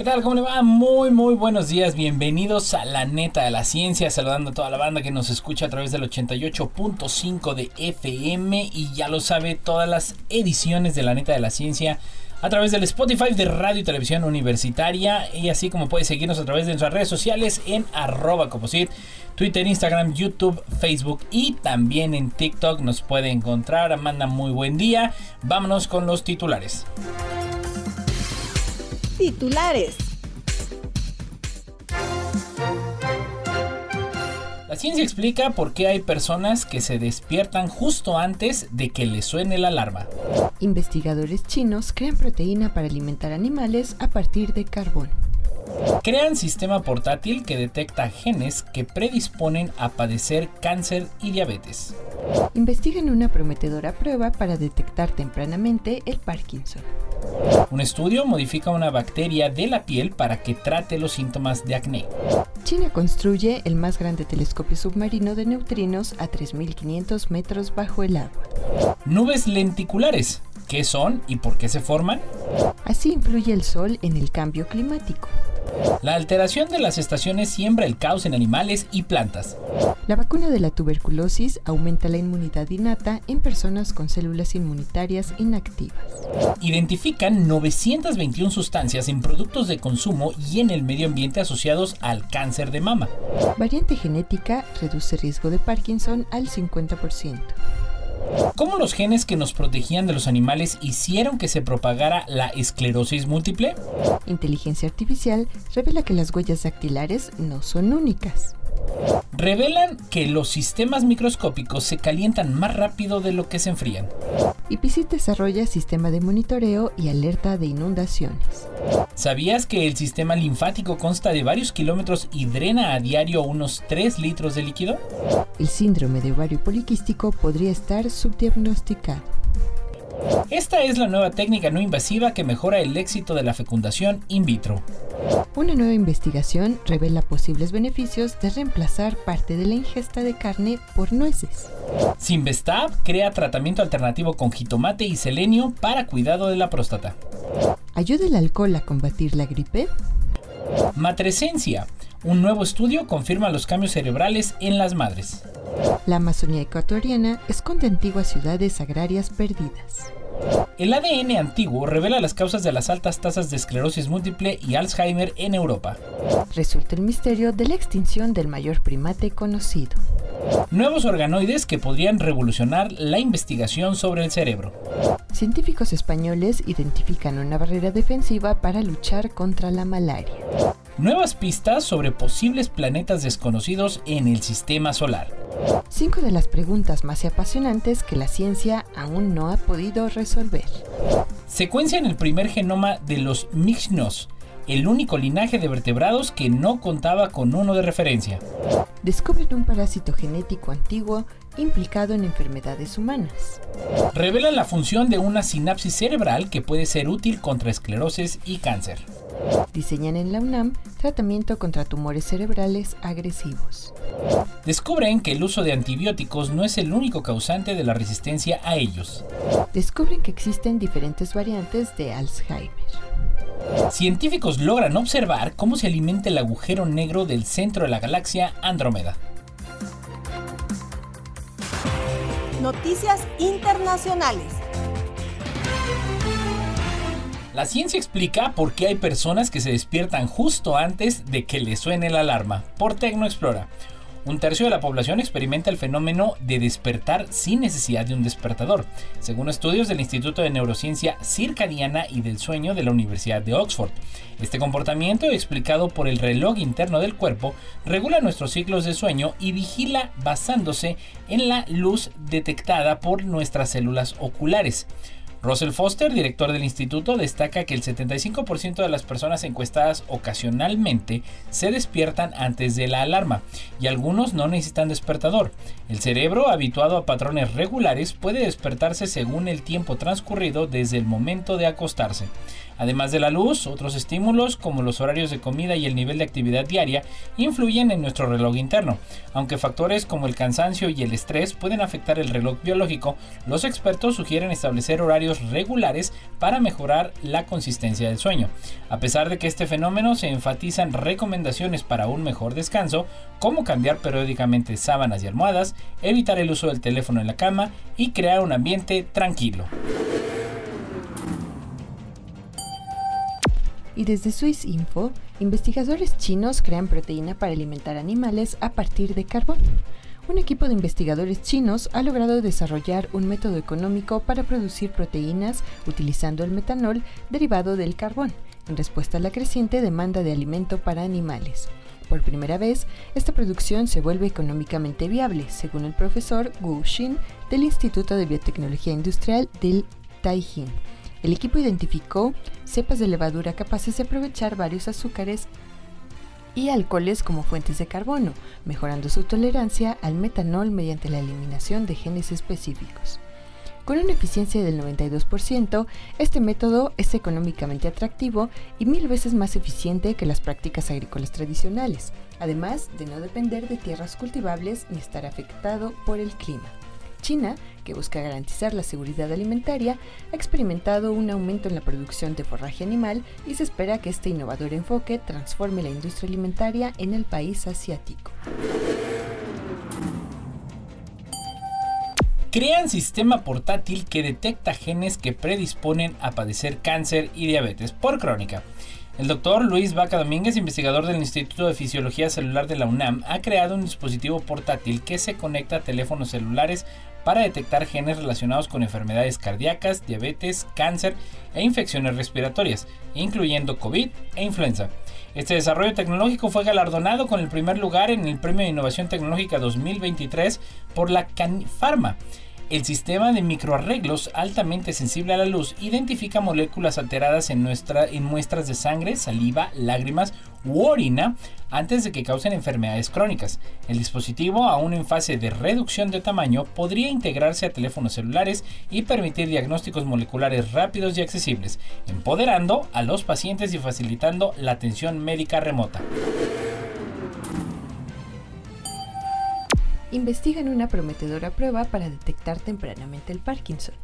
¿Qué tal? ¿Cómo le va? Muy, muy buenos días. Bienvenidos a la neta de la ciencia. Saludando a toda la banda que nos escucha a través del 88.5 de FM. Y ya lo sabe, todas las ediciones de la neta de la ciencia a través del Spotify de Radio y Televisión Universitaria. Y así como puede seguirnos a través de nuestras redes sociales en arroba composit, Twitter, Instagram, YouTube, Facebook y también en TikTok nos puede encontrar. Amanda, muy buen día. Vámonos con los titulares. Titulares. La ciencia explica por qué hay personas que se despiertan justo antes de que les suene la alarma. Investigadores chinos crean proteína para alimentar animales a partir de carbón. Crean sistema portátil que detecta genes que predisponen a padecer cáncer y diabetes. Investigan una prometedora prueba para detectar tempranamente el Parkinson. Un estudio modifica una bacteria de la piel para que trate los síntomas de acné. China construye el más grande telescopio submarino de neutrinos a 3.500 metros bajo el agua. Nubes lenticulares. ¿Qué son y por qué se forman? Así influye el Sol en el cambio climático. La alteración de las estaciones siembra el caos en animales y plantas. La vacuna de la tuberculosis aumenta la inmunidad innata en personas con células inmunitarias inactivas. Identifican 921 sustancias en productos de consumo y en el medio ambiente asociados al cáncer de mama. Variante genética reduce riesgo de Parkinson al 50%. ¿Cómo los genes que nos protegían de los animales hicieron que se propagara la esclerosis múltiple? Inteligencia artificial revela que las huellas dactilares no son únicas. Revelan que los sistemas microscópicos se calientan más rápido de lo que se enfrían. IPCIT desarrolla sistema de monitoreo y alerta de inundaciones. ¿Sabías que el sistema linfático consta de varios kilómetros y drena a diario unos 3 litros de líquido? El síndrome de ovario poliquístico podría estar subdiagnosticado. Esta es la nueva técnica no invasiva que mejora el éxito de la fecundación in vitro. Una nueva investigación revela posibles beneficios de reemplazar parte de la ingesta de carne por nueces. Simvestab crea tratamiento alternativo con jitomate y selenio para cuidado de la próstata. ¿Ayuda el alcohol a combatir la gripe? Matresencia. Un nuevo estudio confirma los cambios cerebrales en las madres. La Amazonía ecuatoriana esconde antiguas ciudades agrarias perdidas. El ADN antiguo revela las causas de las altas tasas de esclerosis múltiple y Alzheimer en Europa. Resulta el misterio de la extinción del mayor primate conocido. Nuevos organoides que podrían revolucionar la investigación sobre el cerebro. Científicos españoles identifican una barrera defensiva para luchar contra la malaria. Nuevas pistas sobre posibles planetas desconocidos en el sistema solar. Cinco de las preguntas más apasionantes que la ciencia aún no ha podido resolver. Secuencian el primer genoma de los Mixnos, el único linaje de vertebrados que no contaba con uno de referencia. Descubren un parásito genético antiguo implicado en enfermedades humanas. Revelan la función de una sinapsis cerebral que puede ser útil contra esclerosis y cáncer. Diseñan en la UNAM tratamiento contra tumores cerebrales agresivos. Descubren que el uso de antibióticos no es el único causante de la resistencia a ellos. Descubren que existen diferentes variantes de Alzheimer. Científicos logran observar cómo se alimenta el agujero negro del centro de la galaxia Andrómeda. Noticias internacionales. La ciencia explica por qué hay personas que se despiertan justo antes de que les suene la alarma. Por Tecnoexplora. Un tercio de la población experimenta el fenómeno de despertar sin necesidad de un despertador, según estudios del Instituto de Neurociencia Circadiana y del Sueño de la Universidad de Oxford. Este comportamiento, explicado por el reloj interno del cuerpo, regula nuestros ciclos de sueño y vigila basándose en la luz detectada por nuestras células oculares. Russell Foster, director del instituto, destaca que el 75% de las personas encuestadas ocasionalmente se despiertan antes de la alarma y algunos no necesitan despertador. El cerebro, habituado a patrones regulares, puede despertarse según el tiempo transcurrido desde el momento de acostarse. Además de la luz, otros estímulos como los horarios de comida y el nivel de actividad diaria influyen en nuestro reloj interno. Aunque factores como el cansancio y el estrés pueden afectar el reloj biológico, los expertos sugieren establecer horarios regulares para mejorar la consistencia del sueño. A pesar de que este fenómeno se enfatizan recomendaciones para un mejor descanso, como cambiar periódicamente sábanas y almohadas, evitar el uso del teléfono en la cama y crear un ambiente tranquilo. Y desde Swiss Info, investigadores chinos crean proteína para alimentar animales a partir de carbón. Un equipo de investigadores chinos ha logrado desarrollar un método económico para producir proteínas utilizando el metanol derivado del carbón, en respuesta a la creciente demanda de alimento para animales. Por primera vez, esta producción se vuelve económicamente viable, según el profesor Wu Xin del Instituto de Biotecnología Industrial del Taijin el equipo identificó cepas de levadura capaces de aprovechar varios azúcares y alcoholes como fuentes de carbono, mejorando su tolerancia al metanol mediante la eliminación de genes específicos. Con una eficiencia del 92%, este método es económicamente atractivo y mil veces más eficiente que las prácticas agrícolas tradicionales, además de no depender de tierras cultivables ni estar afectado por el clima. China, que busca garantizar la seguridad alimentaria, ha experimentado un aumento en la producción de forraje animal y se espera que este innovador enfoque transforme la industria alimentaria en el país asiático. Crean sistema portátil que detecta genes que predisponen a padecer cáncer y diabetes por crónica. El doctor Luis Vaca Domínguez, investigador del Instituto de Fisiología Celular de la UNAM, ha creado un dispositivo portátil que se conecta a teléfonos celulares para detectar genes relacionados con enfermedades cardíacas, diabetes, cáncer e infecciones respiratorias, incluyendo COVID e influenza. Este desarrollo tecnológico fue galardonado con el primer lugar en el Premio de Innovación Tecnológica 2023 por la Canifarma. El sistema de microarreglos altamente sensible a la luz identifica moléculas alteradas en, en muestras de sangre, saliva, lágrimas u orina antes de que causen enfermedades crónicas. El dispositivo, aún en fase de reducción de tamaño, podría integrarse a teléfonos celulares y permitir diagnósticos moleculares rápidos y accesibles, empoderando a los pacientes y facilitando la atención médica remota. Investigan una prometedora prueba para detectar tempranamente el Parkinson.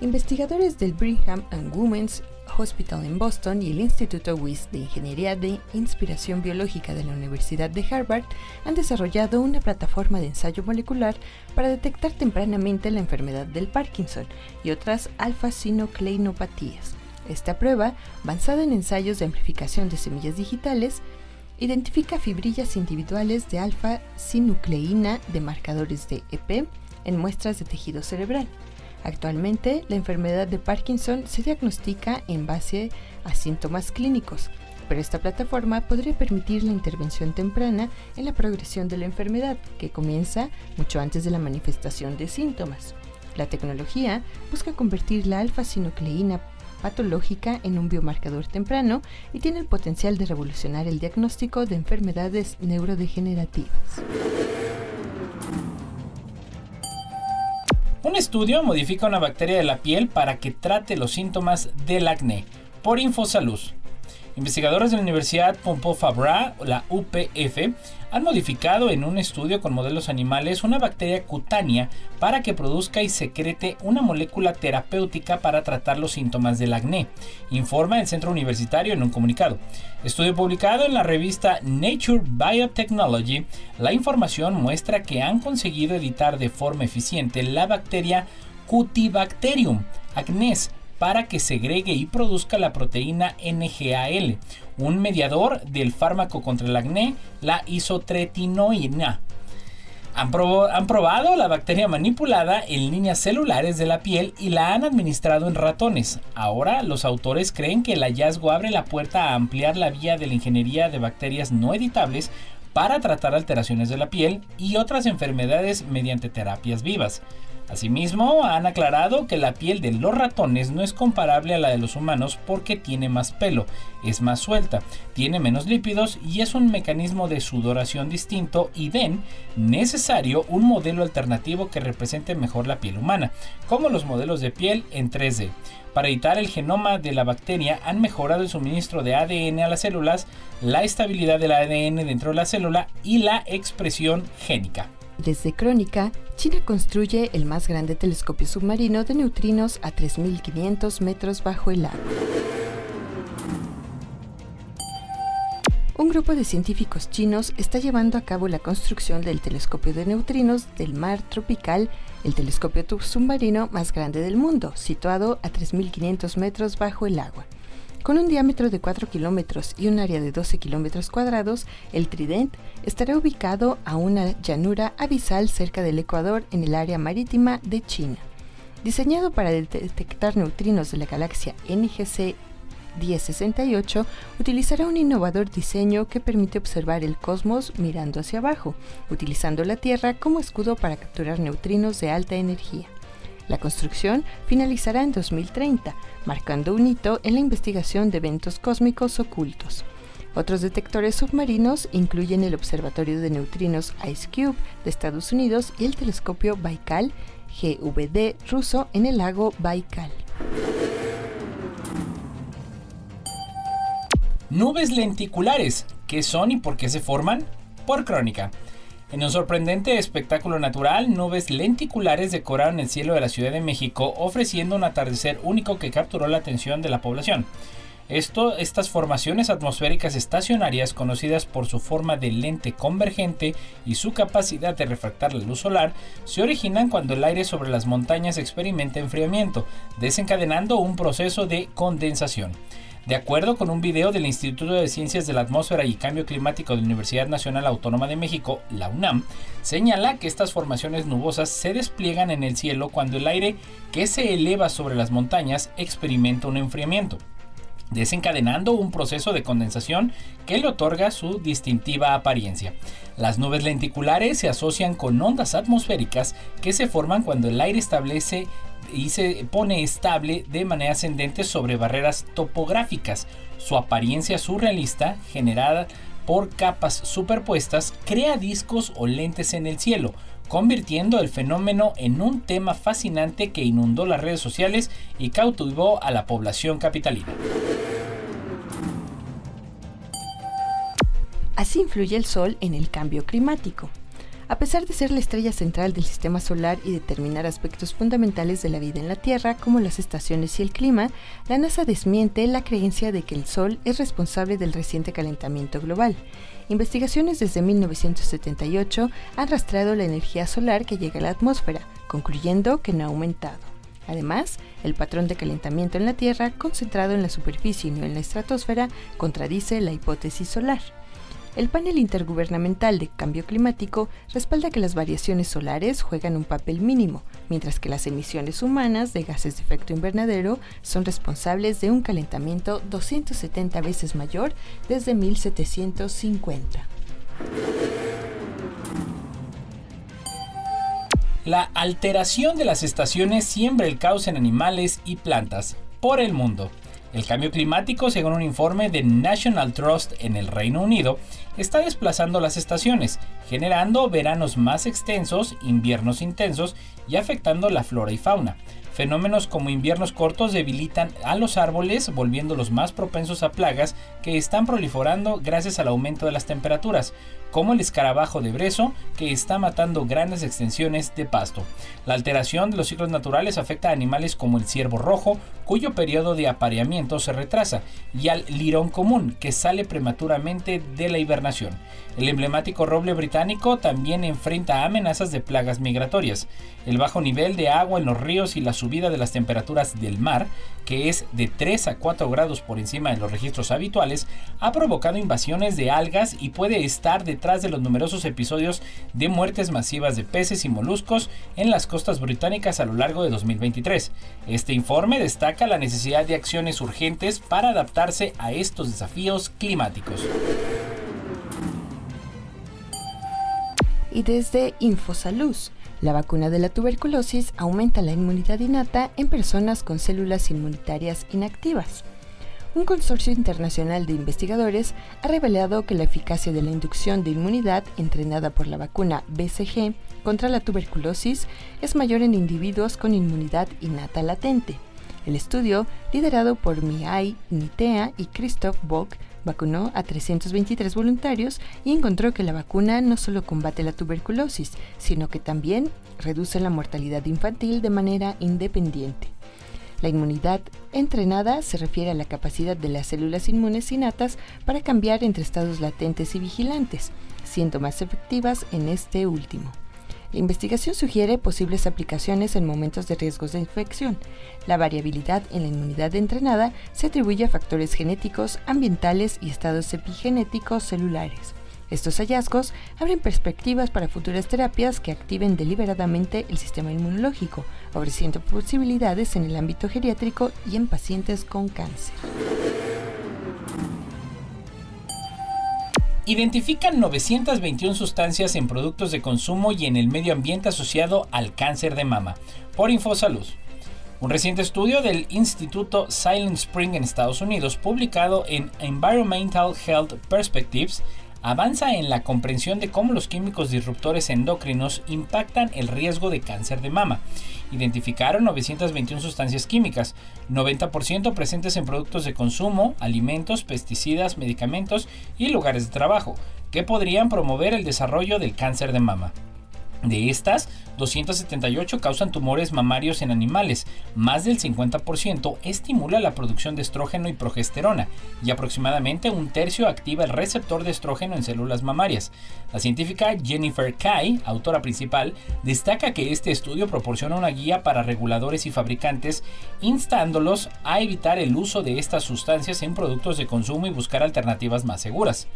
Investigadores del Brigham and Women's Hospital en Boston y el Instituto WIS de Ingeniería de Inspiración Biológica de la Universidad de Harvard han desarrollado una plataforma de ensayo molecular para detectar tempranamente la enfermedad del Parkinson y otras alfa-sinucleinopatías. Esta prueba, basada en ensayos de amplificación de semillas digitales, Identifica fibrillas individuales de alfa-sinucleína de marcadores de EP en muestras de tejido cerebral. Actualmente, la enfermedad de Parkinson se diagnostica en base a síntomas clínicos, pero esta plataforma podría permitir la intervención temprana en la progresión de la enfermedad, que comienza mucho antes de la manifestación de síntomas. La tecnología busca convertir la alfa-sinucleína patológica en un biomarcador temprano y tiene el potencial de revolucionar el diagnóstico de enfermedades neurodegenerativas. Un estudio modifica una bacteria de la piel para que trate los síntomas del acné por Infosalud. Investigadores de la Universidad Pompeu Fabra, la UPF, han modificado en un estudio con modelos animales una bacteria cutánea para que produzca y secrete una molécula terapéutica para tratar los síntomas del acné, informa el centro universitario en un comunicado. Estudio publicado en la revista Nature Biotechnology, la información muestra que han conseguido editar de forma eficiente la bacteria Cutibacterium acnes para que segregue y produzca la proteína NGAL, un mediador del fármaco contra el acné, la isotretinoína. Han, han, probado la bacteria manipulada en líneas celulares de la piel y la han administrado en ratones. Ahora los autores creen que el hallazgo abre la puerta a ampliar la vía de la ingeniería de bacterias no editables para tratar alteraciones de la piel y otras enfermedades mediante terapias vivas. Asimismo, han aclarado que la piel de los ratones no es comparable a la de los humanos porque tiene más pelo, es más suelta, tiene menos lípidos y es un mecanismo de sudoración distinto y ven necesario un modelo alternativo que represente mejor la piel humana, como los modelos de piel en 3D. Para editar el genoma de la bacteria han mejorado el suministro de ADN a las células, la estabilidad del ADN dentro de la célula y la expresión génica. Desde Crónica, China construye el más grande telescopio submarino de neutrinos a 3.500 metros bajo el agua. Un grupo de científicos chinos está llevando a cabo la construcción del telescopio de neutrinos del mar tropical, el telescopio submarino más grande del mundo, situado a 3.500 metros bajo el agua. Con un diámetro de 4 kilómetros y un área de 12 kilómetros cuadrados, el Trident estará ubicado a una llanura abisal cerca del Ecuador en el área marítima de China. Diseñado para detectar neutrinos de la galaxia NGC 1068 utilizará un innovador diseño que permite observar el cosmos mirando hacia abajo, utilizando la Tierra como escudo para capturar neutrinos de alta energía. La construcción finalizará en 2030, marcando un hito en la investigación de eventos cósmicos ocultos. Otros detectores submarinos incluyen el Observatorio de Neutrinos IceCube de Estados Unidos y el telescopio Baikal GVD ruso en el lago Baikal. Nubes lenticulares, ¿qué son y por qué se forman? Por crónica. En un sorprendente espectáculo natural, nubes lenticulares decoraron el cielo de la Ciudad de México, ofreciendo un atardecer único que capturó la atención de la población. Estas formaciones atmosféricas estacionarias, conocidas por su forma de lente convergente y su capacidad de refractar la luz solar, se originan cuando el aire sobre las montañas experimenta enfriamiento, desencadenando un proceso de condensación. De acuerdo con un video del Instituto de Ciencias de la Atmósfera y Cambio Climático de la Universidad Nacional Autónoma de México, la UNAM, señala que estas formaciones nubosas se despliegan en el cielo cuando el aire que se eleva sobre las montañas experimenta un enfriamiento desencadenando un proceso de condensación que le otorga su distintiva apariencia. Las nubes lenticulares se asocian con ondas atmosféricas que se forman cuando el aire establece y se pone estable de manera ascendente sobre barreras topográficas. Su apariencia surrealista, generada por capas superpuestas, crea discos o lentes en el cielo, convirtiendo el fenómeno en un tema fascinante que inundó las redes sociales y cautivó a la población capitalina. Así influye el Sol en el cambio climático. A pesar de ser la estrella central del sistema solar y determinar aspectos fundamentales de la vida en la Tierra, como las estaciones y el clima, la NASA desmiente la creencia de que el Sol es responsable del reciente calentamiento global. Investigaciones desde 1978 han rastreado la energía solar que llega a la atmósfera, concluyendo que no ha aumentado. Además, el patrón de calentamiento en la Tierra, concentrado en la superficie y no en la estratosfera, contradice la hipótesis solar. El panel intergubernamental de cambio climático respalda que las variaciones solares juegan un papel mínimo, mientras que las emisiones humanas de gases de efecto invernadero son responsables de un calentamiento 270 veces mayor desde 1750. La alteración de las estaciones siembra el caos en animales y plantas por el mundo. El cambio climático, según un informe de National Trust en el Reino Unido, está desplazando las estaciones, generando veranos más extensos, inviernos intensos y afectando la flora y fauna. Fenómenos como inviernos cortos debilitan a los árboles, volviéndolos más propensos a plagas que están proliferando gracias al aumento de las temperaturas, como el escarabajo de brezo, que está matando grandes extensiones de pasto. La alteración de los ciclos naturales afecta a animales como el ciervo rojo, cuyo periodo de apareamiento se retrasa, y al lirón común, que sale prematuramente de la hibernación. El emblemático roble británico también enfrenta amenazas de plagas migratorias. El bajo nivel de agua en los ríos y la subida de las temperaturas del mar, que es de 3 a 4 grados por encima de los registros habituales, ha provocado invasiones de algas y puede estar detrás de los numerosos episodios de muertes masivas de peces y moluscos en las costas británicas a lo largo de 2023. Este informe destaca la necesidad de acciones urgentes para adaptarse a estos desafíos climáticos. Y desde Infosalud, La vacuna de la tuberculosis aumenta la inmunidad innata en personas con células inmunitarias inactivas. Un consorcio internacional de investigadores ha revelado que la eficacia de la inducción de inmunidad entrenada por la vacuna BCG contra la tuberculosis es mayor en individuos con inmunidad innata latente. El estudio, liderado por Mihai Nitea y Christoph Bock, vacunó a 323 voluntarios y encontró que la vacuna no solo combate la tuberculosis, sino que también reduce la mortalidad infantil de manera independiente. La inmunidad entrenada se refiere a la capacidad de las células inmunes innatas para cambiar entre estados latentes y vigilantes, siendo más efectivas en este último. La investigación sugiere posibles aplicaciones en momentos de riesgos de infección. La variabilidad en la inmunidad entrenada se atribuye a factores genéticos, ambientales y estados epigenéticos celulares. Estos hallazgos abren perspectivas para futuras terapias que activen deliberadamente el sistema inmunológico, ofreciendo posibilidades en el ámbito geriátrico y en pacientes con cáncer. Identifican 921 sustancias en productos de consumo y en el medio ambiente asociado al cáncer de mama, por Infosalud. Un reciente estudio del Instituto Silent Spring en Estados Unidos, publicado en Environmental Health Perspectives, avanza en la comprensión de cómo los químicos disruptores endocrinos impactan el riesgo de cáncer de mama. Identificaron 921 sustancias químicas, 90% presentes en productos de consumo, alimentos, pesticidas, medicamentos y lugares de trabajo, que podrían promover el desarrollo del cáncer de mama. De estas, 278 causan tumores mamarios en animales. Más del 50% estimula la producción de estrógeno y progesterona, y aproximadamente un tercio activa el receptor de estrógeno en células mamarias. La científica Jennifer Kai, autora principal, destaca que este estudio proporciona una guía para reguladores y fabricantes, instándolos a evitar el uso de estas sustancias en productos de consumo y buscar alternativas más seguras.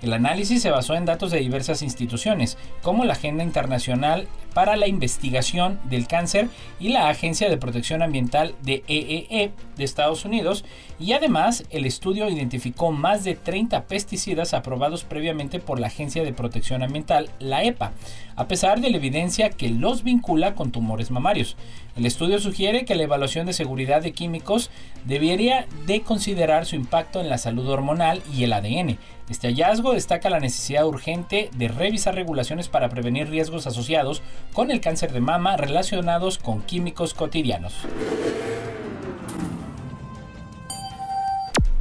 El análisis se basó en datos de diversas instituciones, como la Agenda Internacional para la Investigación del Cáncer y la Agencia de Protección Ambiental de EEE e e de Estados Unidos y además el estudio identificó más de 30 pesticidas aprobados previamente por la Agencia de Protección Ambiental, la EPA, a pesar de la evidencia que los vincula con tumores mamarios. El estudio sugiere que la evaluación de seguridad de químicos debería de considerar su impacto en la salud hormonal y el ADN. Este hallazgo destaca la necesidad urgente de revisar regulaciones para prevenir riesgos asociados con el cáncer de mama relacionados con químicos cotidianos.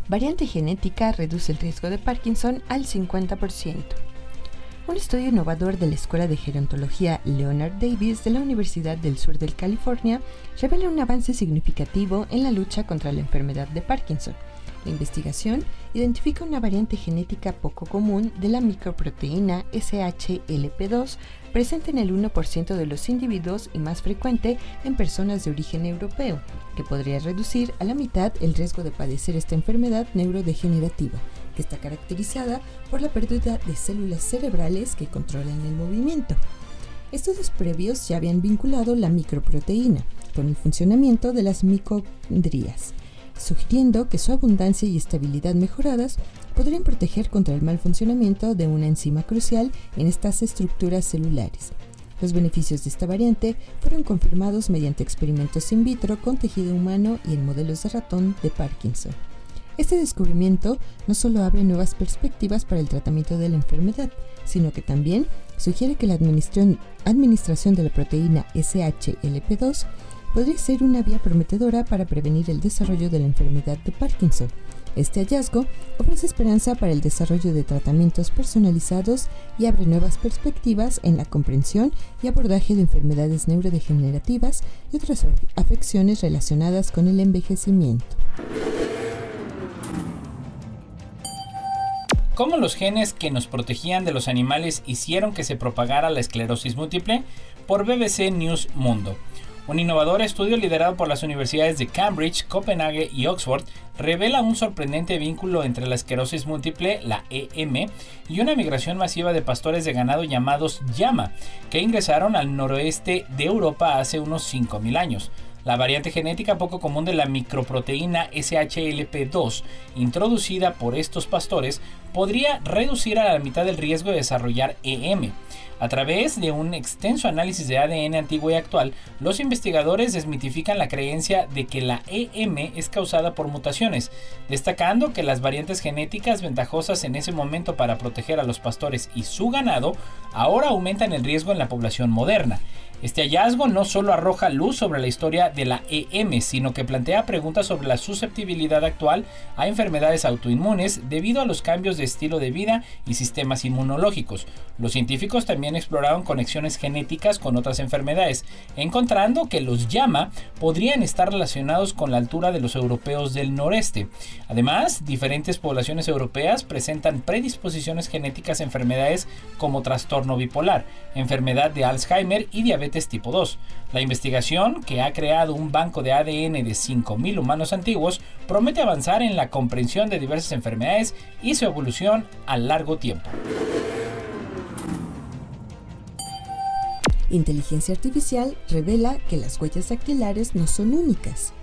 Variante genética reduce el riesgo de Parkinson al 50%. Un estudio innovador de la Escuela de Gerontología Leonard Davis de la Universidad del Sur de California revela un avance significativo en la lucha contra la enfermedad de Parkinson. La investigación identifica una variante genética poco común de la microproteína SHLP2 presente en el 1% de los individuos y más frecuente en personas de origen europeo, que podría reducir a la mitad el riesgo de padecer esta enfermedad neurodegenerativa que está caracterizada por la pérdida de células cerebrales que controlan el movimiento. Estudios previos ya habían vinculado la microproteína con el funcionamiento de las mitocondrias, sugiriendo que su abundancia y estabilidad mejoradas podrían proteger contra el mal funcionamiento de una enzima crucial en estas estructuras celulares. Los beneficios de esta variante fueron confirmados mediante experimentos in vitro con tejido humano y en modelos de ratón de Parkinson. Este descubrimiento no solo abre nuevas perspectivas para el tratamiento de la enfermedad, sino que también sugiere que la administración de la proteína SHLP2 podría ser una vía prometedora para prevenir el desarrollo de la enfermedad de Parkinson. Este hallazgo ofrece esperanza para el desarrollo de tratamientos personalizados y abre nuevas perspectivas en la comprensión y abordaje de enfermedades neurodegenerativas y otras afecciones relacionadas con el envejecimiento. ¿Cómo los genes que nos protegían de los animales hicieron que se propagara la esclerosis múltiple? Por BBC News Mundo. Un innovador estudio liderado por las universidades de Cambridge, Copenhague y Oxford revela un sorprendente vínculo entre la esclerosis múltiple, la EM, y una migración masiva de pastores de ganado llamados llama, que ingresaron al noroeste de Europa hace unos 5.000 años. La variante genética poco común de la microproteína SHLP2, introducida por estos pastores, podría reducir a la mitad el riesgo de desarrollar EM. A través de un extenso análisis de ADN antiguo y actual, los investigadores desmitifican la creencia de que la EM es causada por mutaciones, destacando que las variantes genéticas ventajosas en ese momento para proteger a los pastores y su ganado ahora aumentan el riesgo en la población moderna. Este hallazgo no solo arroja luz sobre la historia de la EM, sino que plantea preguntas sobre la susceptibilidad actual a enfermedades autoinmunes debido a los cambios de estilo de vida y sistemas inmunológicos. Los científicos también exploraron conexiones genéticas con otras enfermedades, encontrando que los llama podrían estar relacionados con la altura de los europeos del noreste. Además, diferentes poblaciones europeas presentan predisposiciones genéticas a enfermedades como trastorno bipolar, enfermedad de Alzheimer y diabetes tipo 2. La investigación, que ha creado un banco de ADN de 5.000 humanos antiguos, promete avanzar en la comprensión de diversas enfermedades y su evolución a largo tiempo. Inteligencia artificial revela que las huellas dactilares no son únicas.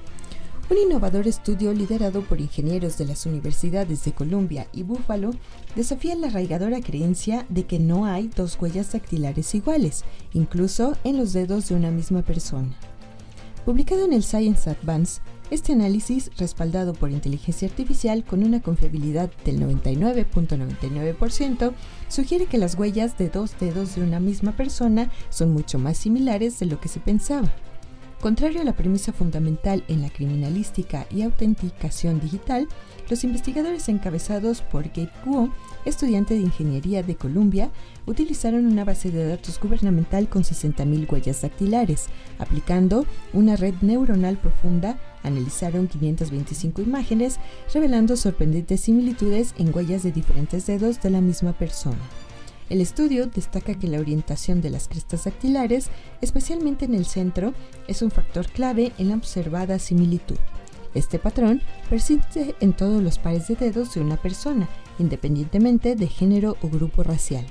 Un innovador estudio liderado por ingenieros de las universidades de Columbia y Buffalo desafía la arraigadora creencia de que no hay dos huellas dactilares iguales, incluso en los dedos de una misma persona. Publicado en el Science Advance, este análisis, respaldado por inteligencia artificial con una confiabilidad del 99.99%, sugiere que las huellas de dos dedos de una misma persona son mucho más similares de lo que se pensaba. Contrario a la premisa fundamental en la criminalística y autenticación digital, los investigadores encabezados por Gabe Guo, estudiante de ingeniería de Columbia, utilizaron una base de datos gubernamental con 60.000 huellas dactilares. Aplicando una red neuronal profunda, analizaron 525 imágenes, revelando sorprendentes similitudes en huellas de diferentes dedos de la misma persona. El estudio destaca que la orientación de las crestas dactilares, especialmente en el centro, es un factor clave en la observada similitud. Este patrón persiste en todos los pares de dedos de una persona, independientemente de género o grupo racial.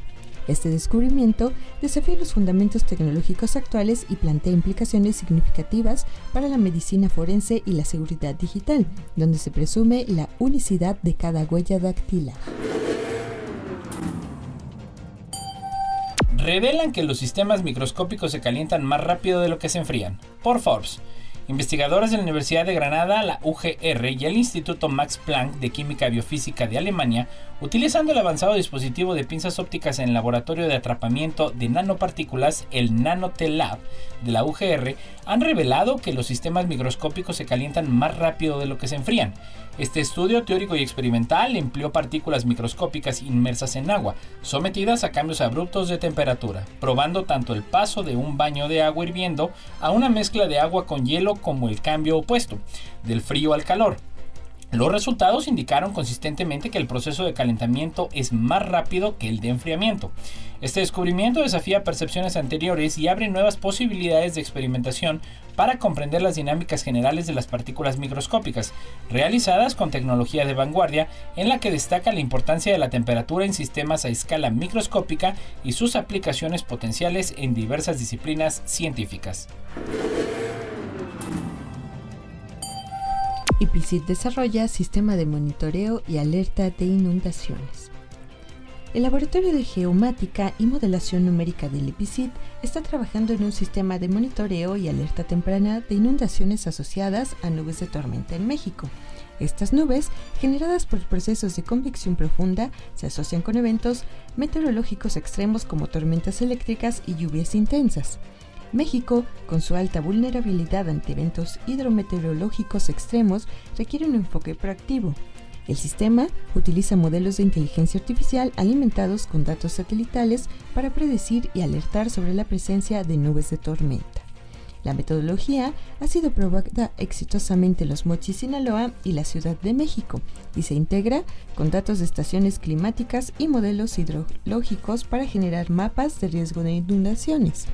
Este descubrimiento desafía los fundamentos tecnológicos actuales y plantea implicaciones significativas para la medicina forense y la seguridad digital, donde se presume la unicidad de cada huella dactilar. revelan que los sistemas microscópicos se calientan más rápido de lo que se enfrían. Por Forbes. Investigadores de la Universidad de Granada, la UGR y el Instituto Max Planck de Química Biofísica de Alemania, utilizando el avanzado dispositivo de pinzas ópticas en el laboratorio de atrapamiento de nanopartículas, el NanoTelab de la UGR, han revelado que los sistemas microscópicos se calientan más rápido de lo que se enfrían. Este estudio teórico y experimental empleó partículas microscópicas inmersas en agua, sometidas a cambios abruptos de temperatura, probando tanto el paso de un baño de agua hirviendo a una mezcla de agua con hielo como el cambio opuesto, del frío al calor. Los resultados indicaron consistentemente que el proceso de calentamiento es más rápido que el de enfriamiento. Este descubrimiento desafía percepciones anteriores y abre nuevas posibilidades de experimentación para comprender las dinámicas generales de las partículas microscópicas, realizadas con tecnología de vanguardia en la que destaca la importancia de la temperatura en sistemas a escala microscópica y sus aplicaciones potenciales en diversas disciplinas científicas. IPCIT desarrolla sistema de monitoreo y alerta de inundaciones. El Laboratorio de Geomática y Modelación Numérica del IPCIT está trabajando en un sistema de monitoreo y alerta temprana de inundaciones asociadas a nubes de tormenta en México. Estas nubes, generadas por procesos de convección profunda, se asocian con eventos meteorológicos extremos como tormentas eléctricas y lluvias intensas. México, con su alta vulnerabilidad ante eventos hidrometeorológicos extremos, requiere un enfoque proactivo. El sistema utiliza modelos de inteligencia artificial alimentados con datos satelitales para predecir y alertar sobre la presencia de nubes de tormenta. La metodología ha sido probada exitosamente en los Mochis, Sinaloa y la Ciudad de México y se integra con datos de estaciones climáticas y modelos hidrológicos para generar mapas de riesgo de inundaciones.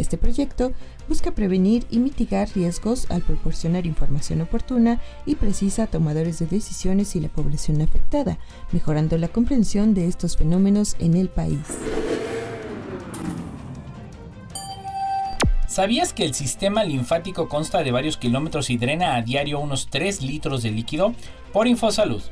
Este proyecto busca prevenir y mitigar riesgos al proporcionar información oportuna y precisa a tomadores de decisiones y la población afectada, mejorando la comprensión de estos fenómenos en el país. ¿Sabías que el sistema linfático consta de varios kilómetros y drena a diario unos 3 litros de líquido? Por Infosalud.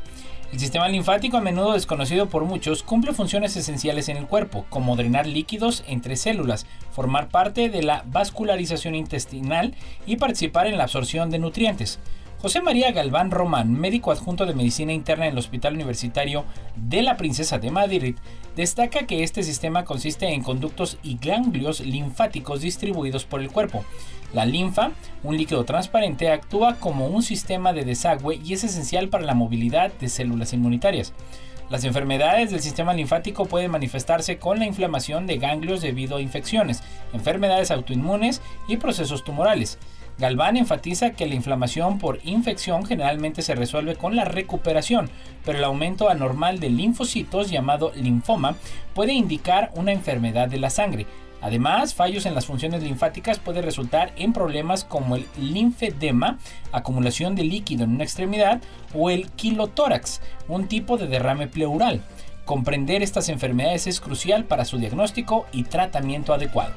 El sistema linfático, a menudo desconocido por muchos, cumple funciones esenciales en el cuerpo, como drenar líquidos entre células, formar parte de la vascularización intestinal y participar en la absorción de nutrientes. José María Galván Román, médico adjunto de medicina interna en el Hospital Universitario de la Princesa de Madrid, destaca que este sistema consiste en conductos y ganglios linfáticos distribuidos por el cuerpo. La linfa, un líquido transparente, actúa como un sistema de desagüe y es esencial para la movilidad de células inmunitarias. Las enfermedades del sistema linfático pueden manifestarse con la inflamación de ganglios debido a infecciones, enfermedades autoinmunes y procesos tumorales. Galván enfatiza que la inflamación por infección generalmente se resuelve con la recuperación, pero el aumento anormal de linfocitos llamado linfoma puede indicar una enfermedad de la sangre. Además, fallos en las funciones linfáticas pueden resultar en problemas como el linfedema, acumulación de líquido en una extremidad, o el quilotórax, un tipo de derrame pleural. Comprender estas enfermedades es crucial para su diagnóstico y tratamiento adecuado.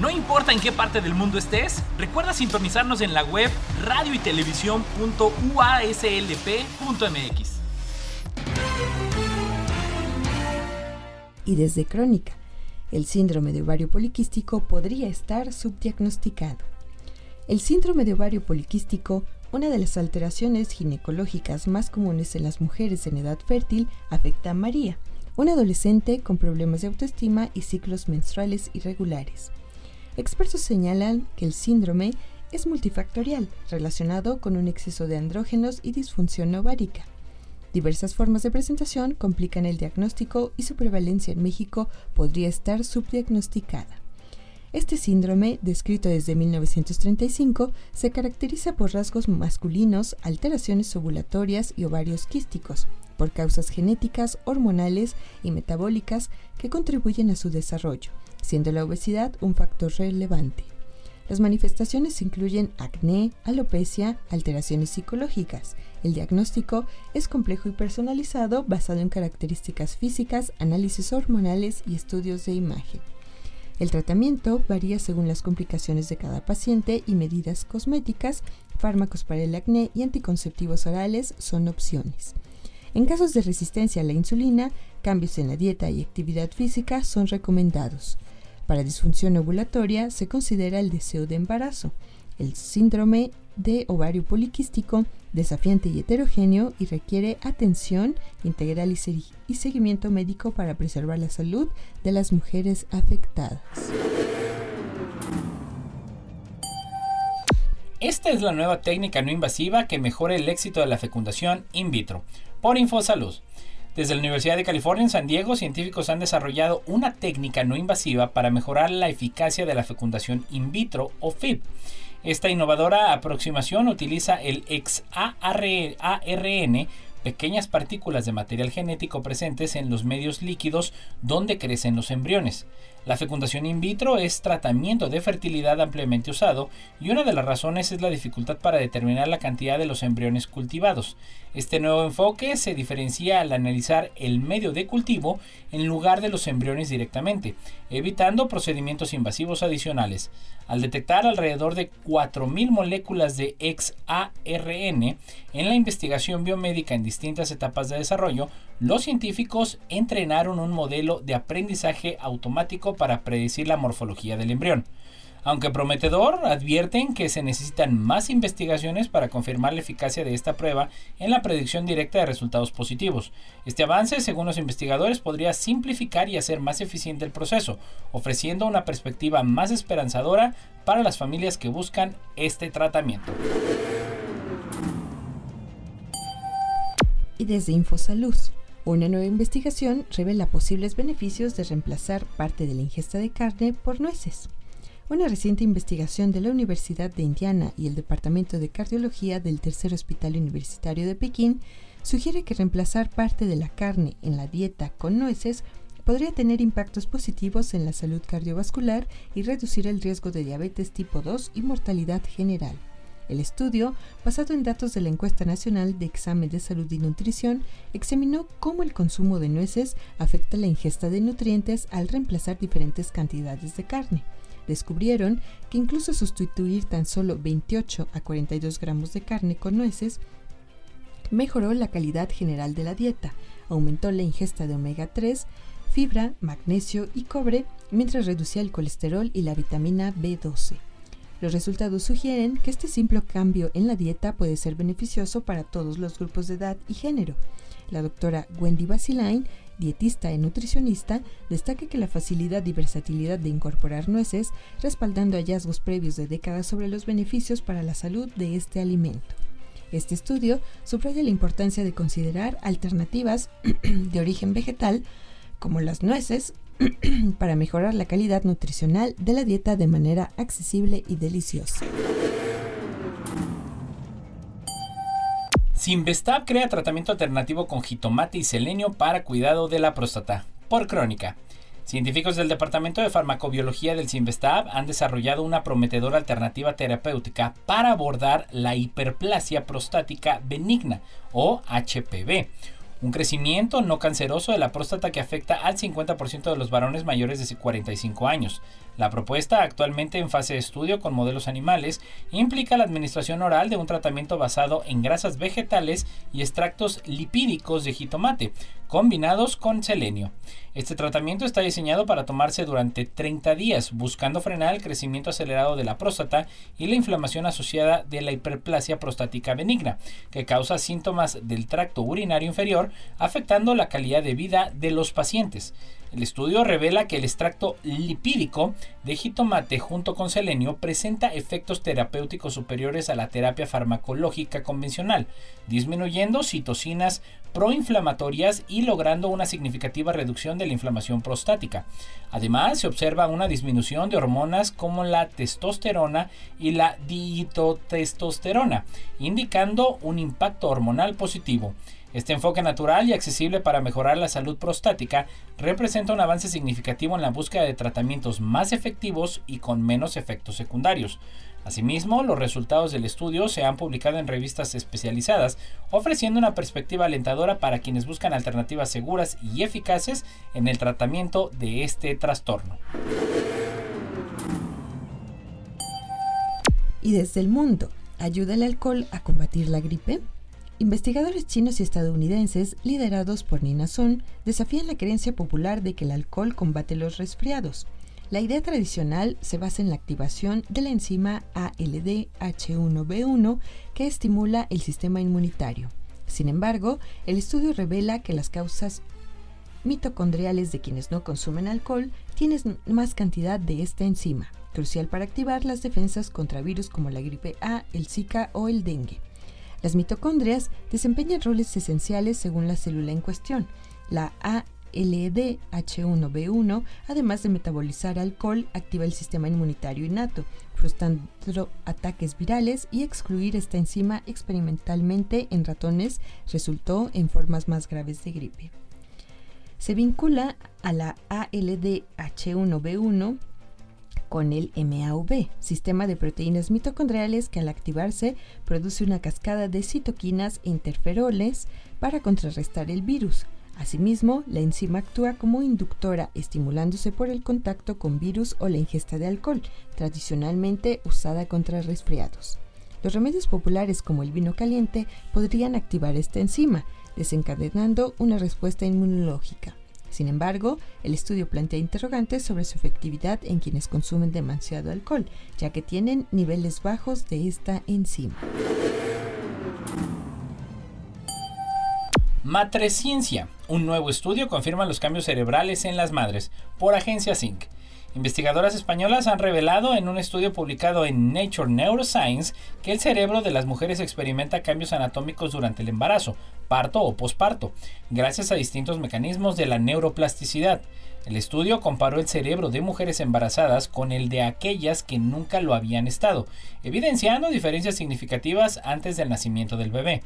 No importa en qué parte del mundo estés, recuerda sintonizarnos en la web radio y Y desde Crónica, el síndrome de ovario poliquístico podría estar subdiagnosticado. El síndrome de ovario poliquístico, una de las alteraciones ginecológicas más comunes en las mujeres en edad fértil, afecta a María, una adolescente con problemas de autoestima y ciclos menstruales irregulares. Expertos señalan que el síndrome es multifactorial, relacionado con un exceso de andrógenos y disfunción ovárica. Diversas formas de presentación complican el diagnóstico y su prevalencia en México podría estar subdiagnosticada. Este síndrome, descrito desde 1935, se caracteriza por rasgos masculinos, alteraciones ovulatorias y ovarios quísticos, por causas genéticas, hormonales y metabólicas que contribuyen a su desarrollo siendo la obesidad un factor relevante. Las manifestaciones incluyen acné, alopecia, alteraciones psicológicas. El diagnóstico es complejo y personalizado basado en características físicas, análisis hormonales y estudios de imagen. El tratamiento varía según las complicaciones de cada paciente y medidas cosméticas, fármacos para el acné y anticonceptivos orales son opciones. En casos de resistencia a la insulina, cambios en la dieta y actividad física son recomendados. Para disfunción ovulatoria se considera el deseo de embarazo, el síndrome de ovario poliquístico, desafiante y heterogéneo y requiere atención integral y, y, seguimiento médico para preservar la salud de las mujeres afectadas. Esta es la nueva técnica no invasiva que mejora el éxito de la fecundación in vitro. Por InfoSalud. Desde la Universidad de California en San Diego, científicos han desarrollado una técnica no invasiva para mejorar la eficacia de la fecundación in vitro o FIP. Esta innovadora aproximación utiliza el XARN, pequeñas partículas de material genético presentes en los medios líquidos donde crecen los embriones. La fecundación in vitro es tratamiento de fertilidad ampliamente usado y una de las razones es la dificultad para determinar la cantidad de los embriones cultivados. Este nuevo enfoque se diferencia al analizar el medio de cultivo en lugar de los embriones directamente, evitando procedimientos invasivos adicionales. Al detectar alrededor de 4.000 moléculas de XARN en la investigación biomédica en distintas etapas de desarrollo, los científicos entrenaron un modelo de aprendizaje automático para predecir la morfología del embrión. Aunque prometedor, advierten que se necesitan más investigaciones para confirmar la eficacia de esta prueba en la predicción directa de resultados positivos. Este avance, según los investigadores, podría simplificar y hacer más eficiente el proceso, ofreciendo una perspectiva más esperanzadora para las familias que buscan este tratamiento. Y desde Infosalud, una nueva investigación revela posibles beneficios de reemplazar parte de la ingesta de carne por nueces. Una reciente investigación de la Universidad de Indiana y el Departamento de Cardiología del Tercer Hospital Universitario de Pekín sugiere que reemplazar parte de la carne en la dieta con nueces podría tener impactos positivos en la salud cardiovascular y reducir el riesgo de diabetes tipo 2 y mortalidad general. El estudio, basado en datos de la Encuesta Nacional de Examen de Salud y Nutrición, examinó cómo el consumo de nueces afecta la ingesta de nutrientes al reemplazar diferentes cantidades de carne. Descubrieron que incluso sustituir tan solo 28 a 42 gramos de carne con nueces mejoró la calidad general de la dieta, aumentó la ingesta de omega 3, fibra, magnesio y cobre, mientras reducía el colesterol y la vitamina B12. Los resultados sugieren que este simple cambio en la dieta puede ser beneficioso para todos los grupos de edad y género. La doctora Wendy Basilain, dietista y nutricionista, destaca que la facilidad y versatilidad de incorporar nueces, respaldando hallazgos previos de décadas sobre los beneficios para la salud de este alimento. Este estudio subraya la importancia de considerar alternativas de origen vegetal, como las nueces, para mejorar la calidad nutricional de la dieta de manera accesible y deliciosa. Simvestab crea tratamiento alternativo con jitomate y selenio para cuidado de la próstata. Por crónica. Científicos del Departamento de Farmacobiología del Simvestab han desarrollado una prometedora alternativa terapéutica para abordar la hiperplasia prostática benigna o HPV un crecimiento no canceroso de la próstata que afecta al 50% de los varones mayores de 45 años. La propuesta, actualmente en fase de estudio con modelos animales, implica la administración oral de un tratamiento basado en grasas vegetales y extractos lipídicos de jitomate, combinados con selenio. Este tratamiento está diseñado para tomarse durante 30 días, buscando frenar el crecimiento acelerado de la próstata y la inflamación asociada de la hiperplasia prostática benigna, que causa síntomas del tracto urinario inferior, afectando la calidad de vida de los pacientes. El estudio revela que el extracto lipídico de jitomate junto con selenio presenta efectos terapéuticos superiores a la terapia farmacológica convencional, disminuyendo citocinas proinflamatorias y logrando una significativa reducción de la inflamación prostática. Además, se observa una disminución de hormonas como la testosterona y la dihidrotestosterona, indicando un impacto hormonal positivo. Este enfoque natural y accesible para mejorar la salud prostática representa un avance significativo en la búsqueda de tratamientos más efectivos y con menos efectos secundarios. Asimismo, los resultados del estudio se han publicado en revistas especializadas, ofreciendo una perspectiva alentadora para quienes buscan alternativas seguras y eficaces en el tratamiento de este trastorno. Y desde el mundo, ¿ayuda el alcohol a combatir la gripe? Investigadores chinos y estadounidenses, liderados por Nina Sun, desafían la creencia popular de que el alcohol combate los resfriados. La idea tradicional se basa en la activación de la enzima ALDH1B1 que estimula el sistema inmunitario. Sin embargo, el estudio revela que las causas mitocondriales de quienes no consumen alcohol tienen más cantidad de esta enzima, crucial para activar las defensas contra virus como la gripe A, el Zika o el dengue. Las mitocondrias desempeñan roles esenciales según la célula en cuestión. La ALDH1B1, además de metabolizar alcohol, activa el sistema inmunitario innato, frustrando ataques virales y excluir esta enzima experimentalmente en ratones resultó en formas más graves de gripe. Se vincula a la ALDH1B1 con el MAV, sistema de proteínas mitocondriales que al activarse produce una cascada de citoquinas e interferoles para contrarrestar el virus. Asimismo, la enzima actúa como inductora, estimulándose por el contacto con virus o la ingesta de alcohol, tradicionalmente usada contra resfriados. Los remedios populares como el vino caliente podrían activar esta enzima, desencadenando una respuesta inmunológica. Sin embargo, el estudio plantea interrogantes sobre su efectividad en quienes consumen demasiado alcohol, ya que tienen niveles bajos de esta enzima. Matresciencia. Un nuevo estudio confirma los cambios cerebrales en las madres por Agencia Sync. Investigadoras españolas han revelado en un estudio publicado en Nature Neuroscience que el cerebro de las mujeres experimenta cambios anatómicos durante el embarazo, parto o posparto, gracias a distintos mecanismos de la neuroplasticidad. El estudio comparó el cerebro de mujeres embarazadas con el de aquellas que nunca lo habían estado, evidenciando diferencias significativas antes del nacimiento del bebé.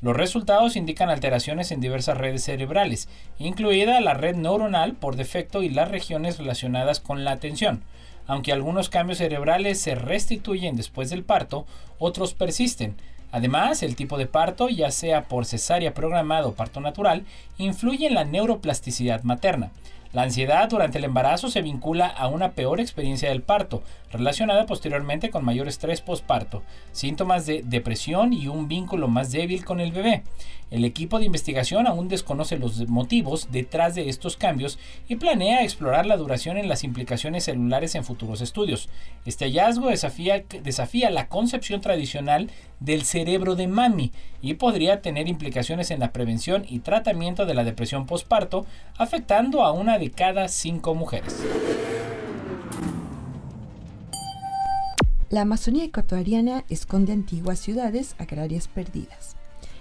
Los resultados indican alteraciones en diversas redes cerebrales, incluida la red neuronal por defecto y las regiones relacionadas con la atención. Aunque algunos cambios cerebrales se restituyen después del parto, otros persisten. Además, el tipo de parto, ya sea por cesárea programado o parto natural, influye en la neuroplasticidad materna. La ansiedad durante el embarazo se vincula a una peor experiencia del parto, relacionada posteriormente con mayor estrés postparto, síntomas de depresión y un vínculo más débil con el bebé. El equipo de investigación aún desconoce los motivos detrás de estos cambios y planea explorar la duración en las implicaciones celulares en futuros estudios. Este hallazgo desafía, desafía la concepción tradicional del cerebro de mami y podría tener implicaciones en la prevención y tratamiento de la depresión postparto, afectando a una de cada cinco mujeres. La Amazonía ecuatoriana esconde antiguas ciudades agrarias perdidas.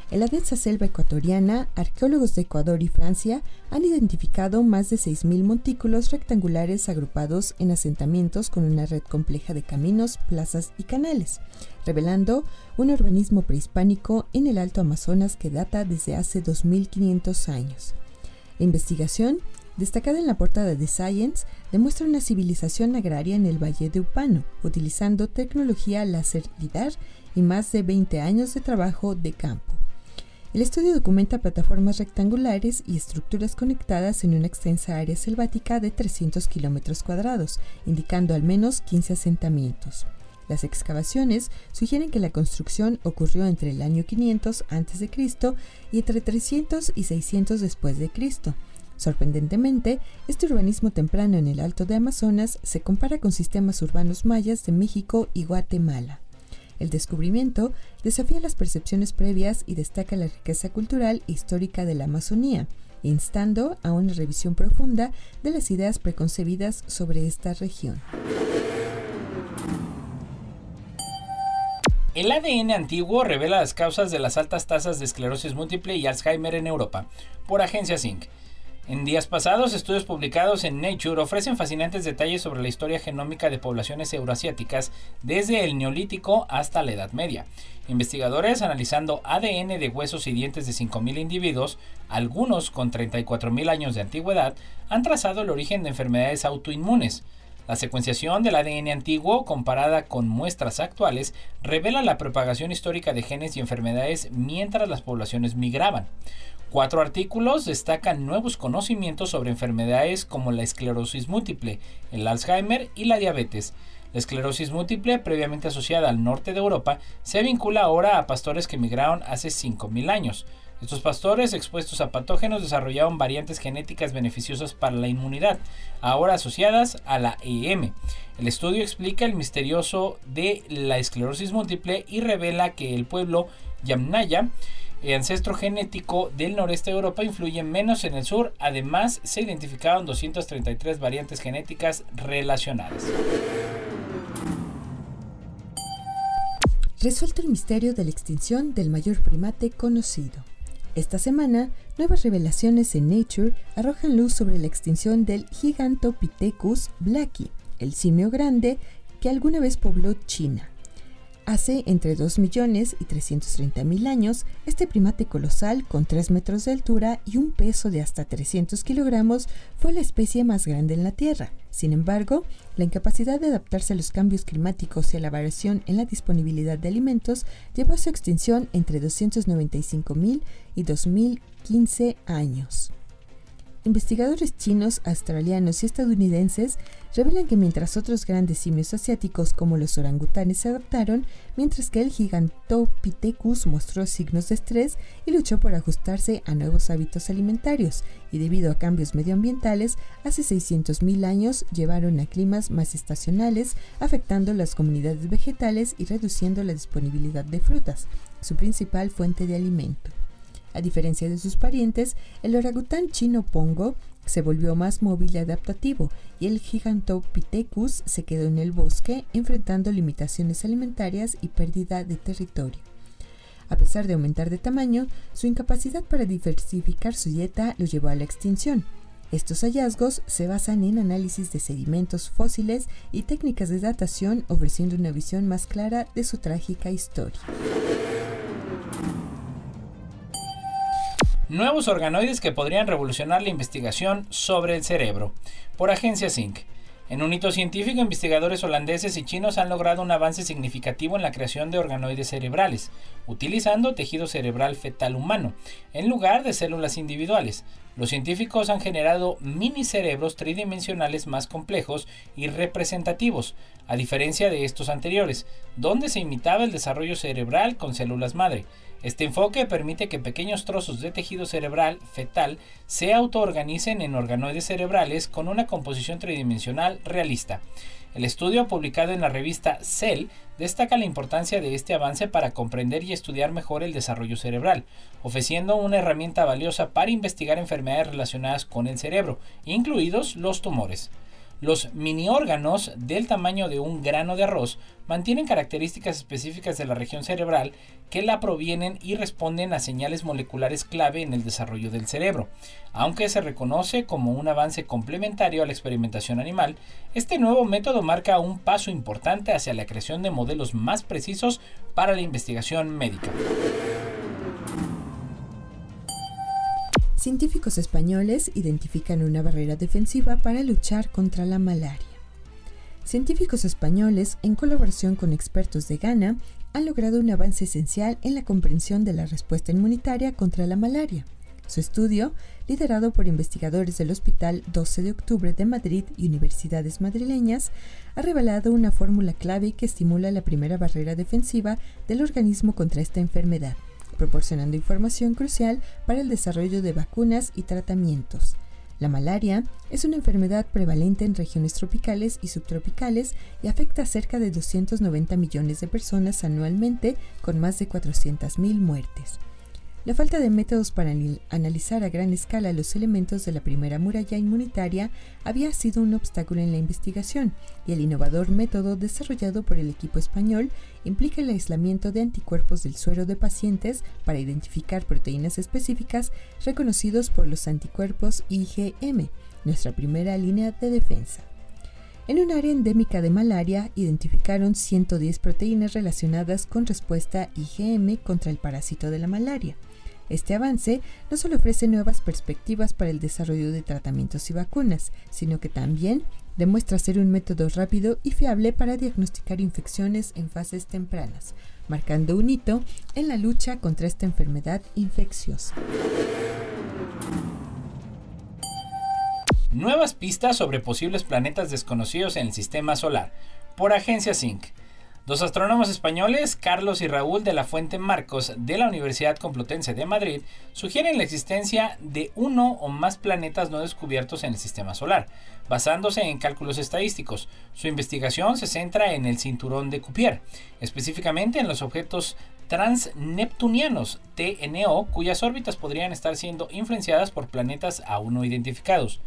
En la densa selva ecuatoriana, arqueólogos de Ecuador y Francia han identificado más de 6.000 montículos rectangulares agrupados en asentamientos con una red compleja de caminos, plazas y canales, revelando un urbanismo prehispánico en el Alto Amazonas que data desde hace 2.500 años. La investigación destacada en la portada de Science, demuestra una civilización agraria en el Valle de Upano, utilizando tecnología láser lidar y más de 20 años de trabajo de campo. El estudio documenta plataformas rectangulares y estructuras conectadas en una extensa área selvática de 300 kilómetros cuadrados, indicando al menos 15 asentamientos. Las excavaciones sugieren que la construcción ocurrió entre el año 500 a.C. y entre 300 y 600 después de Cristo, Sorprendentemente, este urbanismo temprano en el Alto de Amazonas se compara con sistemas urbanos mayas de México y Guatemala. El descubrimiento desafía las percepciones previas y destaca la riqueza cultural e histórica de la Amazonía, instando a una revisión profunda de las ideas preconcebidas sobre esta región. El ADN antiguo revela las causas de las altas tasas de esclerosis múltiple y Alzheimer en Europa, por Agencia Zinc. En días pasados, estudios publicados en Nature ofrecen fascinantes detalles sobre la historia genómica de poblaciones euroasiáticas desde el Neolítico hasta la Edad Media. Investigadores analizando ADN de huesos y dientes de 5.000 individuos, algunos con 34.000 años de antigüedad, han trazado el origen de enfermedades autoinmunes. La secuenciación del ADN antiguo comparada con muestras actuales revela la propagación histórica de genes y enfermedades mientras las poblaciones migraban. Cuatro artículos destacan nuevos conocimientos sobre enfermedades como la esclerosis múltiple, el Alzheimer y la diabetes. La esclerosis múltiple, previamente asociada al norte de Europa, se vincula ahora a pastores que migraron hace 5.000 años. Estos pastores expuestos a patógenos desarrollaron variantes genéticas beneficiosas para la inmunidad, ahora asociadas a la EM. El estudio explica el misterioso de la esclerosis múltiple y revela que el pueblo Yamnaya el ancestro genético del noreste de Europa influye menos en el sur, además se identificaron 233 variantes genéticas relacionadas. Resuelto el misterio de la extinción del mayor primate conocido. Esta semana, nuevas revelaciones en Nature arrojan luz sobre la extinción del Gigantopithecus blacki, el simio grande que alguna vez pobló China. Hace entre 2 millones y 330 mil años, este primate colosal con 3 metros de altura y un peso de hasta 300 kilogramos fue la especie más grande en la Tierra. Sin embargo, la incapacidad de adaptarse a los cambios climáticos y a la variación en la disponibilidad de alimentos llevó a su extinción entre 295 mil y 2015 años. Investigadores chinos, australianos y estadounidenses revelan que mientras otros grandes simios asiáticos como los orangutanes se adaptaron, mientras que el Gigantopithecus mostró signos de estrés y luchó por ajustarse a nuevos hábitos alimentarios, y debido a cambios medioambientales, hace 600.000 años llevaron a climas más estacionales, afectando las comunidades vegetales y reduciendo la disponibilidad de frutas, su principal fuente de alimento. A diferencia de sus parientes, el orangután chino pongo se volvió más móvil y adaptativo, y el Gigantopithecus se quedó en el bosque enfrentando limitaciones alimentarias y pérdida de territorio. A pesar de aumentar de tamaño, su incapacidad para diversificar su dieta lo llevó a la extinción. Estos hallazgos se basan en análisis de sedimentos fósiles y técnicas de datación ofreciendo una visión más clara de su trágica historia. Nuevos organoides que podrían revolucionar la investigación sobre el cerebro, por Agencia Zinc. En un hito científico, investigadores holandeses y chinos han logrado un avance significativo en la creación de organoides cerebrales, utilizando tejido cerebral fetal humano, en lugar de células individuales. Los científicos han generado mini cerebros tridimensionales más complejos y representativos, a diferencia de estos anteriores, donde se imitaba el desarrollo cerebral con células madre. Este enfoque permite que pequeños trozos de tejido cerebral fetal se autoorganicen en organoides cerebrales con una composición tridimensional realista. El estudio publicado en la revista Cell destaca la importancia de este avance para comprender y estudiar mejor el desarrollo cerebral, ofreciendo una herramienta valiosa para investigar enfermedades relacionadas con el cerebro, incluidos los tumores. Los mini órganos del tamaño de un grano de arroz mantienen características específicas de la región cerebral que la provienen y responden a señales moleculares clave en el desarrollo del cerebro. Aunque se reconoce como un avance complementario a la experimentación animal, este nuevo método marca un paso importante hacia la creación de modelos más precisos para la investigación médica. Científicos españoles identifican una barrera defensiva para luchar contra la malaria. Científicos españoles, en colaboración con expertos de Ghana, han logrado un avance esencial en la comprensión de la respuesta inmunitaria contra la malaria. Su estudio, liderado por investigadores del Hospital 12 de Octubre de Madrid y universidades madrileñas, ha revelado una fórmula clave que estimula la primera barrera defensiva del organismo contra esta enfermedad proporcionando información crucial para el desarrollo de vacunas y tratamientos. La malaria es una enfermedad prevalente en regiones tropicales y subtropicales y afecta a cerca de 290 millones de personas anualmente con más de 400.000 muertes. La falta de métodos para analizar a gran escala los elementos de la primera muralla inmunitaria había sido un obstáculo en la investigación y el innovador método desarrollado por el equipo español implica el aislamiento de anticuerpos del suero de pacientes para identificar proteínas específicas reconocidos por los anticuerpos IgM, nuestra primera línea de defensa. En un área endémica de malaria identificaron 110 proteínas relacionadas con respuesta IgM contra el parásito de la malaria. Este avance no solo ofrece nuevas perspectivas para el desarrollo de tratamientos y vacunas, sino que también demuestra ser un método rápido y fiable para diagnosticar infecciones en fases tempranas, marcando un hito en la lucha contra esta enfermedad infecciosa. Nuevas pistas sobre posibles planetas desconocidos en el sistema solar, por Agencia Sync. Dos astrónomos españoles, Carlos y Raúl de la Fuente Marcos de la Universidad Complutense de Madrid, sugieren la existencia de uno o más planetas no descubiertos en el sistema solar, basándose en cálculos estadísticos. Su investigación se centra en el cinturón de Cupier, específicamente en los objetos transneptunianos TNO, cuyas órbitas podrían estar siendo influenciadas por planetas aún no identificados.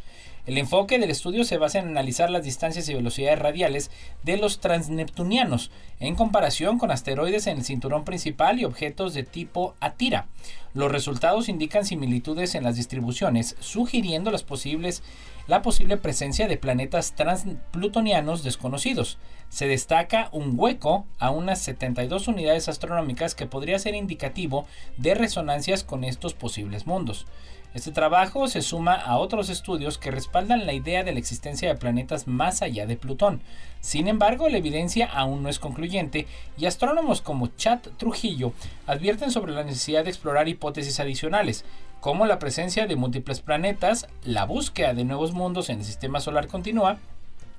El enfoque del estudio se basa en analizar las distancias y velocidades radiales de los transneptunianos en comparación con asteroides en el cinturón principal y objetos de tipo Atira. Los resultados indican similitudes en las distribuciones, sugiriendo las posibles, la posible presencia de planetas transplutonianos desconocidos. Se destaca un hueco a unas 72 unidades astronómicas que podría ser indicativo de resonancias con estos posibles mundos. Este trabajo se suma a otros estudios que respaldan la idea de la existencia de planetas más allá de Plutón. Sin embargo, la evidencia aún no es concluyente y astrónomos como Chad Trujillo advierten sobre la necesidad de explorar hipótesis adicionales, como la presencia de múltiples planetas, la búsqueda de nuevos mundos en el sistema solar continúa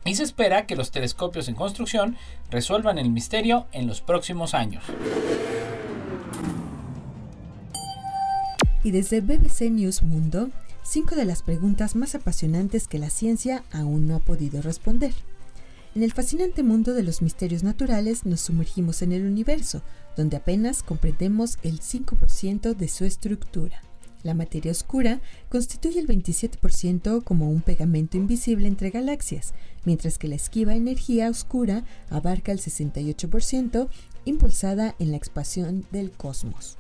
y se espera que los telescopios en construcción resuelvan el misterio en los próximos años. Y desde BBC News Mundo, cinco de las preguntas más apasionantes que la ciencia aún no ha podido responder. En el fascinante mundo de los misterios naturales nos sumergimos en el universo, donde apenas comprendemos el 5% de su estructura. La materia oscura constituye el 27% como un pegamento invisible entre galaxias, mientras que la esquiva energía oscura abarca el 68%, impulsada en la expansión del cosmos.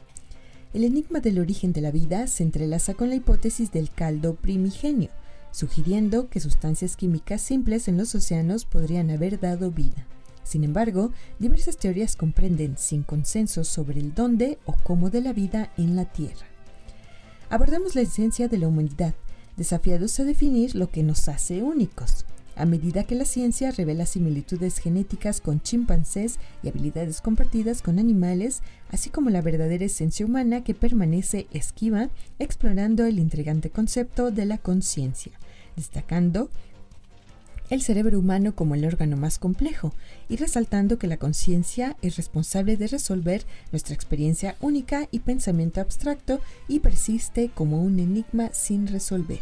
El enigma del origen de la vida se entrelaza con la hipótesis del caldo primigenio, sugiriendo que sustancias químicas simples en los océanos podrían haber dado vida. Sin embargo, diversas teorías comprenden sin consenso sobre el dónde o cómo de la vida en la Tierra. Abordamos la esencia de la humanidad, desafiados a definir lo que nos hace únicos. A medida que la ciencia revela similitudes genéticas con chimpancés y habilidades compartidas con animales, así como la verdadera esencia humana que permanece esquiva, explorando el intrigante concepto de la conciencia, destacando el cerebro humano como el órgano más complejo y resaltando que la conciencia es responsable de resolver nuestra experiencia única y pensamiento abstracto y persiste como un enigma sin resolver.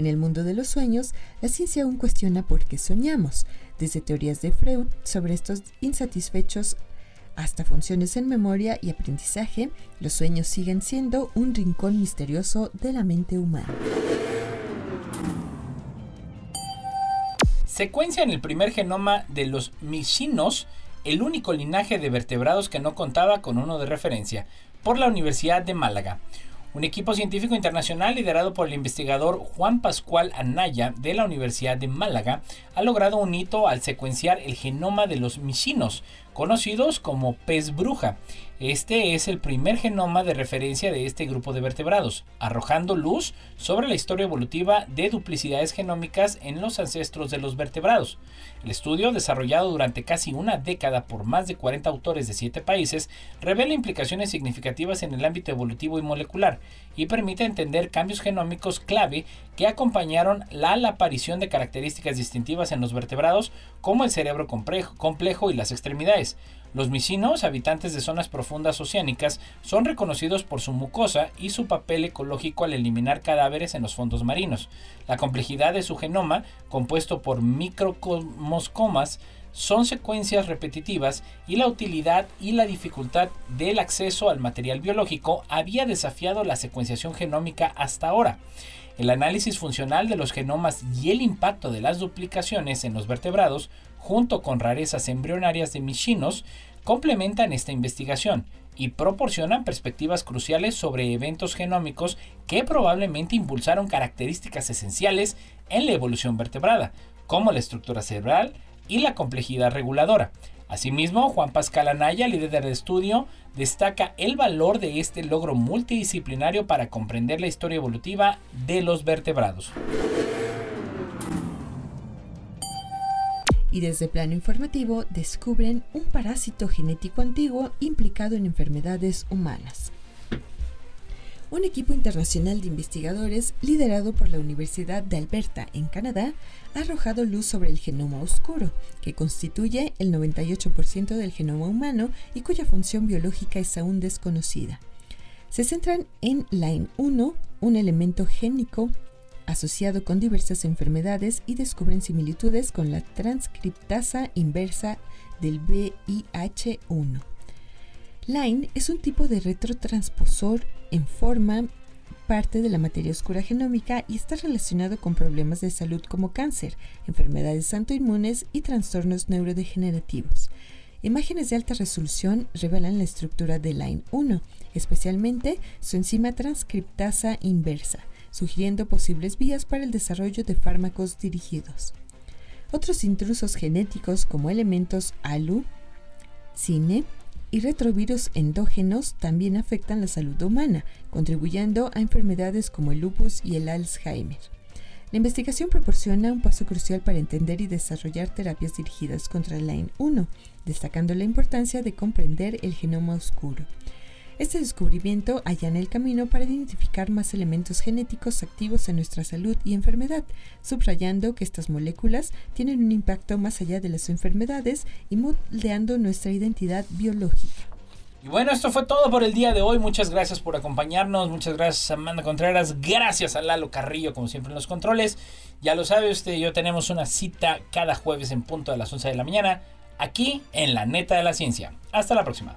En el mundo de los sueños, la ciencia aún cuestiona por qué soñamos, desde teorías de Freud sobre estos insatisfechos hasta funciones en memoria y aprendizaje, los sueños siguen siendo un rincón misterioso de la mente humana. Secuencia en el primer genoma de los mixinos, el único linaje de vertebrados que no contaba con uno de referencia, por la Universidad de Málaga. Un equipo científico internacional liderado por el investigador Juan Pascual Anaya de la Universidad de Málaga ha logrado un hito al secuenciar el genoma de los misinos, conocidos como pez bruja. Este es el primer genoma de referencia de este grupo de vertebrados, arrojando luz sobre la historia evolutiva de duplicidades genómicas en los ancestros de los vertebrados. El estudio, desarrollado durante casi una década por más de 40 autores de 7 países, revela implicaciones significativas en el ámbito evolutivo y molecular y permite entender cambios genómicos clave que acompañaron la, aparición de características distintivas en los vertebrados como el cerebro complejo y las extremidades. Los misinos, habitantes de zonas profundas oceánicas, son reconocidos por su mucosa y su papel ecológico al eliminar cadáveres en los fondos marinos. La complejidad de su genoma, compuesto por micromoscomas, son secuencias repetitivas y la utilidad y la dificultad del acceso al material biológico había desafiado la secuenciación genómica hasta ahora. El análisis funcional de los genomas y el impacto de las duplicaciones en los vertebrados junto con rarezas embrionarias de michinos, complementan esta investigación y proporcionan perspectivas cruciales sobre eventos genómicos que probablemente impulsaron características esenciales en la evolución vertebrada, como la estructura cerebral y la complejidad reguladora. Asimismo, Juan Pascal Anaya, líder del estudio, destaca el valor de este logro multidisciplinario para comprender la historia evolutiva de los vertebrados. Y desde plano informativo descubren un parásito genético antiguo implicado en enfermedades humanas. Un equipo internacional de investigadores, liderado por la Universidad de Alberta en Canadá, ha arrojado luz sobre el genoma oscuro, que constituye el 98% del genoma humano y cuya función biológica es aún desconocida. Se centran en Line 1, un elemento génico asociado con diversas enfermedades y descubren similitudes con la transcriptasa inversa del VIH1. Line es un tipo de retrotransposor en forma parte de la materia oscura genómica y está relacionado con problemas de salud como cáncer, enfermedades autoinmunes y trastornos neurodegenerativos. Imágenes de alta resolución revelan la estructura de Line 1, especialmente su enzima transcriptasa inversa, sugiriendo posibles vías para el desarrollo de fármacos dirigidos. Otros intrusos genéticos como elementos ALU, CINE y retrovirus endógenos también afectan la salud humana, contribuyendo a enfermedades como el lupus y el Alzheimer. La investigación proporciona un paso crucial para entender y desarrollar terapias dirigidas contra el Lyme 1, destacando la importancia de comprender el genoma oscuro. Este descubrimiento allana el camino para identificar más elementos genéticos activos en nuestra salud y enfermedad, subrayando que estas moléculas tienen un impacto más allá de las enfermedades y moldeando nuestra identidad biológica. Y bueno, esto fue todo por el día de hoy. Muchas gracias por acompañarnos. Muchas gracias Amanda Contreras. Gracias a Lalo Carrillo, como siempre en los controles. Ya lo sabe usted, yo tenemos una cita cada jueves en punto a las 11 de la mañana, aquí en la neta de la ciencia. Hasta la próxima.